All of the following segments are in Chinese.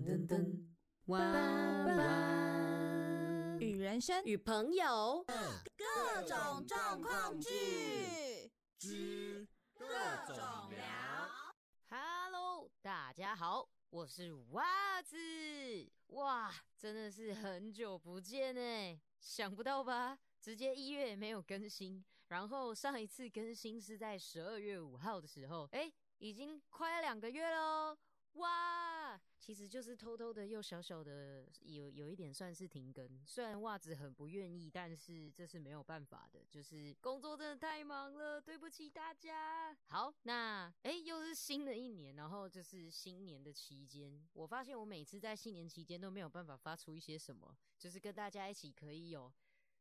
噔噔噔，弯弯与人生与朋友各种状况剧之各种聊。Hello，大家好，我是袜子。哇，真的是很久不见哎，想不到吧？直接一月没有更新，然后上一次更新是在十二月五号的时候，哎，已经快要两个月喽。哇，其实就是偷偷的又小小的有有一点算是停更，虽然袜子很不愿意，但是这是没有办法的，就是工作真的太忙了，对不起大家。好，那诶又是新的一年，然后就是新年的期间，我发现我每次在新年期间都没有办法发出一些什么，就是跟大家一起可以有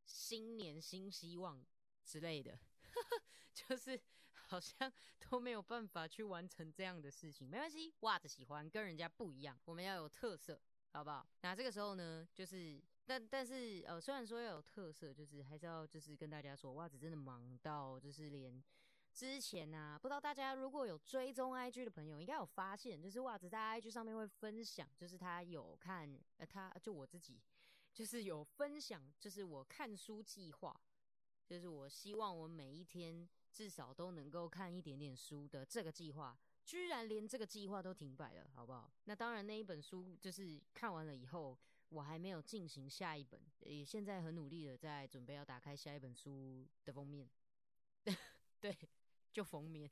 新年新希望之类的。就是好像 都没有办法去完成这样的事情，没关系，袜子喜欢跟人家不一样，我们要有特色，好不好？那这个时候呢，就是但但是呃，虽然说要有特色，就是还是要就是跟大家说，袜子真的忙到就是连之前啊，不知道大家如果有追踪 IG 的朋友，应该有发现，就是袜子在 IG 上面会分享，就是他有看呃，他就我自己就是有分享，就是我看书计划。就是我希望我每一天至少都能够看一点点书的这个计划，居然连这个计划都停摆了，好不好？那当然，那一本书就是看完了以后，我还没有进行下一本，也现在很努力的在准备要打开下一本书的封面，对，就封面。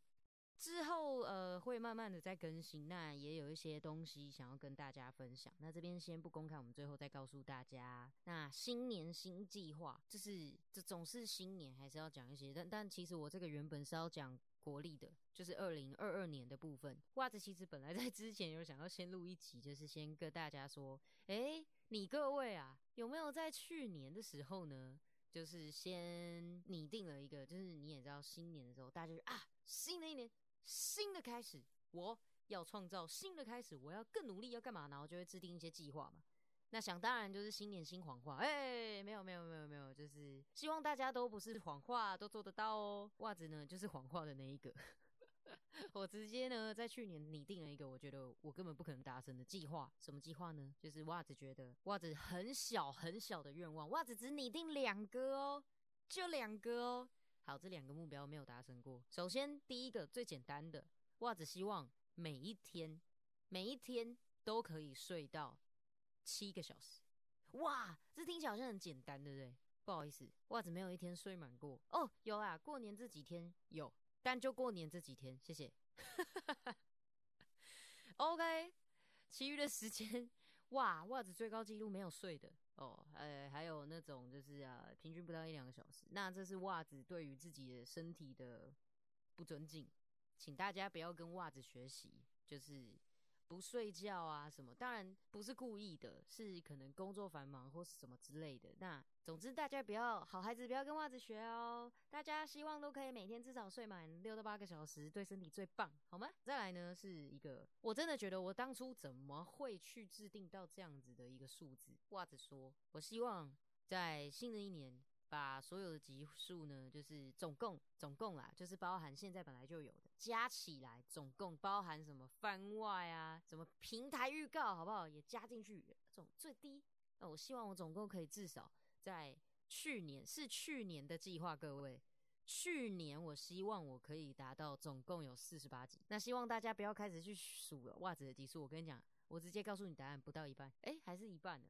之后呃会慢慢的再更新，那也有一些东西想要跟大家分享。那这边先不公开，我们最后再告诉大家。那新年新计划，就是这总是新年还是要讲一些，但但其实我这个原本是要讲国历的，就是二零二二年的部分。袜子其实本来在之前有想要先录一集，就是先跟大家说，诶，你各位啊，有没有在去年的时候呢，就是先拟定了一个，就是你也知道新年的时候，大家就啊，新的一年。新的开始，我要创造新的开始，我要更努力，要干嘛？然后就会制定一些计划嘛。那想当然就是新年新谎话，哎，没有没有没有没有，就是希望大家都不是谎话，都做得到哦。袜子呢，就是谎话的那一个。我直接呢，在去年拟定了一个我觉得我根本不可能达成的计划。什么计划呢？就是袜子觉得袜子很小很小的愿望，袜子只拟定两个哦，就两个哦。好，这两个目标没有达成过。首先，第一个最简单的，袜子希望每一天每一天都可以睡到七个小时。哇，这听起来好像很简单，对不对？不好意思，袜子没有一天睡满过。哦，有啊，过年这几天有，但就过年这几天，谢谢。OK，其余的时间，哇，袜子最高纪录没有睡的。哦，呃，还有那种就是啊，平均不到一两个小时，那这是袜子对于自己的身体的不尊敬，请大家不要跟袜子学习，就是不睡觉啊什么。当然不是故意的，是可能工作繁忙或是什么之类的。那总之大家不要，好孩子不要跟袜子学哦。大家希望都可以每天至少睡满六到八个小时，对身体最棒，好吗？再来呢是一个，我真的觉得我当初怎么会去制定到这样子的一个数字？袜子说，我希望在新的一年把所有的集数呢，就是总共总共啦，就是包含现在本来就有的加起来，总共包含什么番外啊，什么平台预告，好不好？也加进去，总最低。那我希望我总共可以至少。在去年是去年的计划，各位，去年我希望我可以达到总共有四十八集。那希望大家不要开始去数了袜子的集数，我跟你讲，我直接告诉你答案，不到一半，哎，还是一半呢，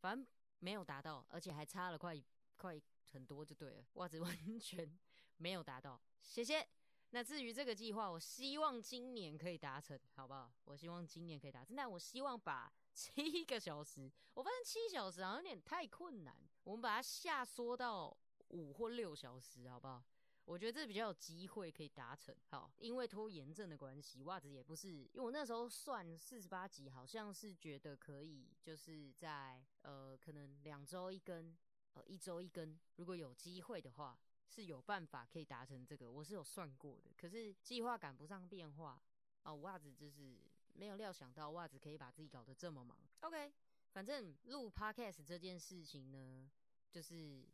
反正没有达到，而且还差了快快很多就对了，袜子完全 没有达到，谢谢。那至于这个计划，我希望今年可以达成，好不好？我希望今年可以达成，但我希望把。七个小时，我发现七小时好像有点太困难，我们把它下缩到五或六小时，好不好？我觉得这比较有机会可以达成。好，因为拖延症的关系，袜子也不是，因为我那时候算四十八集，好像是觉得可以，就是在呃，可能两周一根，呃，一周一根，如果有机会的话，是有办法可以达成这个，我是有算过的。可是计划赶不上变化。哦，袜子就是没有料想到袜子可以把自己搞得这么忙。OK，反正录 Podcast 这件事情呢，就是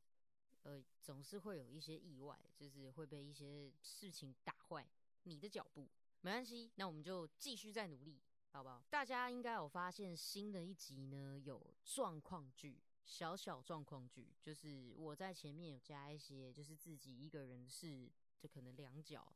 呃，总是会有一些意外，就是会被一些事情打坏你的脚步。没关系，那我们就继续再努力，好不好？大家应该有发现新的一集呢，有状况剧，小小状况剧，就是我在前面有加一些，就是自己一个人是，就可能两角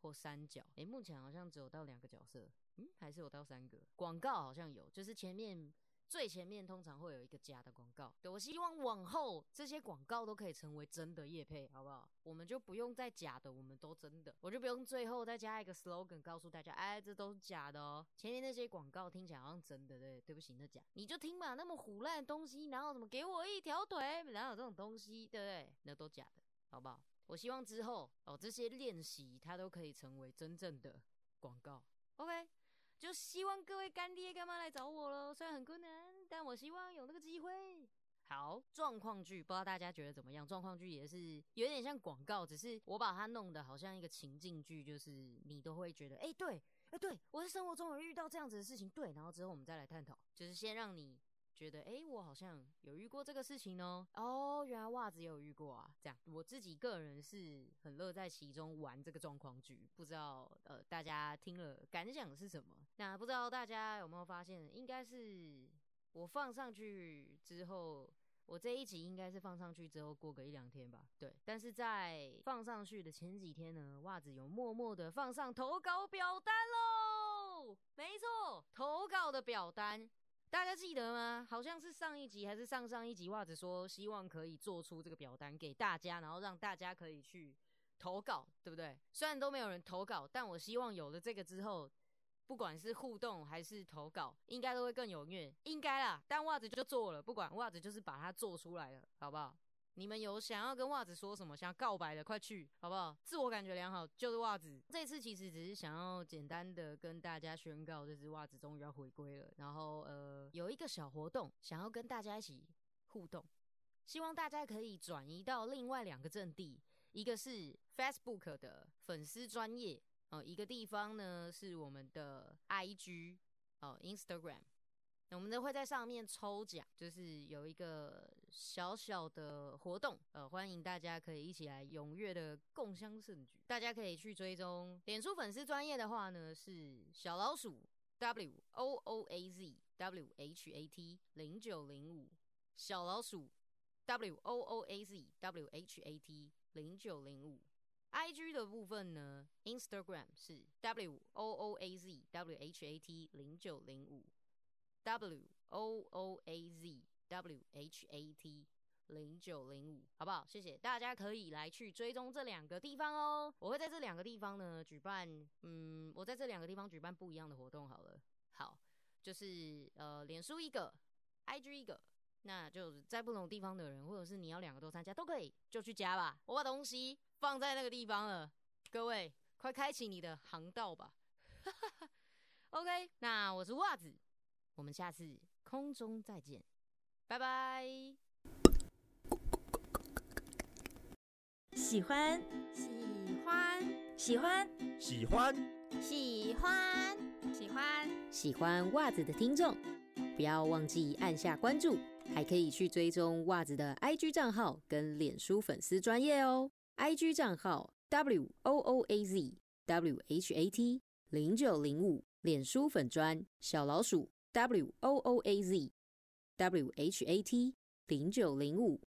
或三角。诶，目前好像只有到两个角色，嗯，还是有到三个。广告好像有，就是前面。最前面通常会有一个假的广告，对我希望往后这些广告都可以成为真的叶配，好不好？我们就不用再假的，我们都真的，我就不用最后再加一个 slogan 告诉大家，哎，这都是假的哦。前面那些广告听起来好像真的，对，对不起，那假，你就听吧。那么胡烂的东西，然后什么给我一条腿，哪有这种东西，对不对？那都假的，好不好？我希望之后哦，这些练习它都可以成为真正的广告，OK。就希望各位干爹干妈来找我喽，虽然很困难，但我希望有那个机会。好，状况剧不知道大家觉得怎么样？状况剧也是有点像广告，只是我把它弄得好像一个情境剧，就是你都会觉得，哎，对，哎，对我在生活中有遇到这样子的事情，对，然后之后我们再来探讨，就是先让你。觉得哎，我好像有遇过这个事情哦。哦，原来袜子也有遇过啊。这样，我自己个人是很乐在其中玩这个状况剧。不知道呃，大家听了感想是什么？那不知道大家有没有发现，应该是我放上去之后，我这一集应该是放上去之后过个一两天吧。对，但是在放上去的前几天呢，袜子有默默的放上投稿表单喽。没错，投稿的表单。大家记得吗？好像是上一集还是上上一集，袜子说希望可以做出这个表单给大家，然后让大家可以去投稿，对不对？虽然都没有人投稿，但我希望有了这个之后，不管是互动还是投稿，应该都会更踊跃，应该啦。但袜子就做了，不管袜子就是把它做出来了，好不好？你们有想要跟袜子说什么，想要告白的，快去，好不好？自我感觉良好就是袜子。这次其实只是想要简单的跟大家宣告，这只袜子终于要回归了。然后呃，有一个小活动，想要跟大家一起互动，希望大家可以转移到另外两个阵地，一个是 Facebook 的粉丝专业哦，一个地方呢是我们的 IG 哦，Instagram。我们都会在上面抽奖，就是有一个小小的活动，呃，欢迎大家可以一起来踊跃的共襄盛举。大家可以去追踪脸书粉丝专业的话呢，是小老鼠 W O O A Z W H A T 零九零五，小老鼠 W O O A Z W H A T 零九零五。IG 的部分呢，Instagram 是 W O O A Z W H A T 零九零五。W O O A Z W H A T 零九零五，好不好？谢谢大家，可以来去追踪这两个地方哦。我会在这两个地方呢举办，嗯，我在这两个地方举办不一样的活动。好了，好，就是呃，脸书一个，IG 一个，那就在不同地方的人，或者是你要两个都参加都可以，就去加吧。我把东西放在那个地方了，各位快开启你的航道吧。OK，那我是袜子。我们下次空中再见，拜拜。喜欢，喜欢，喜欢，喜欢，喜欢，喜欢，喜欢袜子的听众，不要忘记按下关注，还可以去追踪袜子的 IG 账号跟脸书粉丝专业哦。IG 账号 W O O A Z W H A T 零九零五，脸书粉专小老鼠。W O O A Z W H A T 零九零五。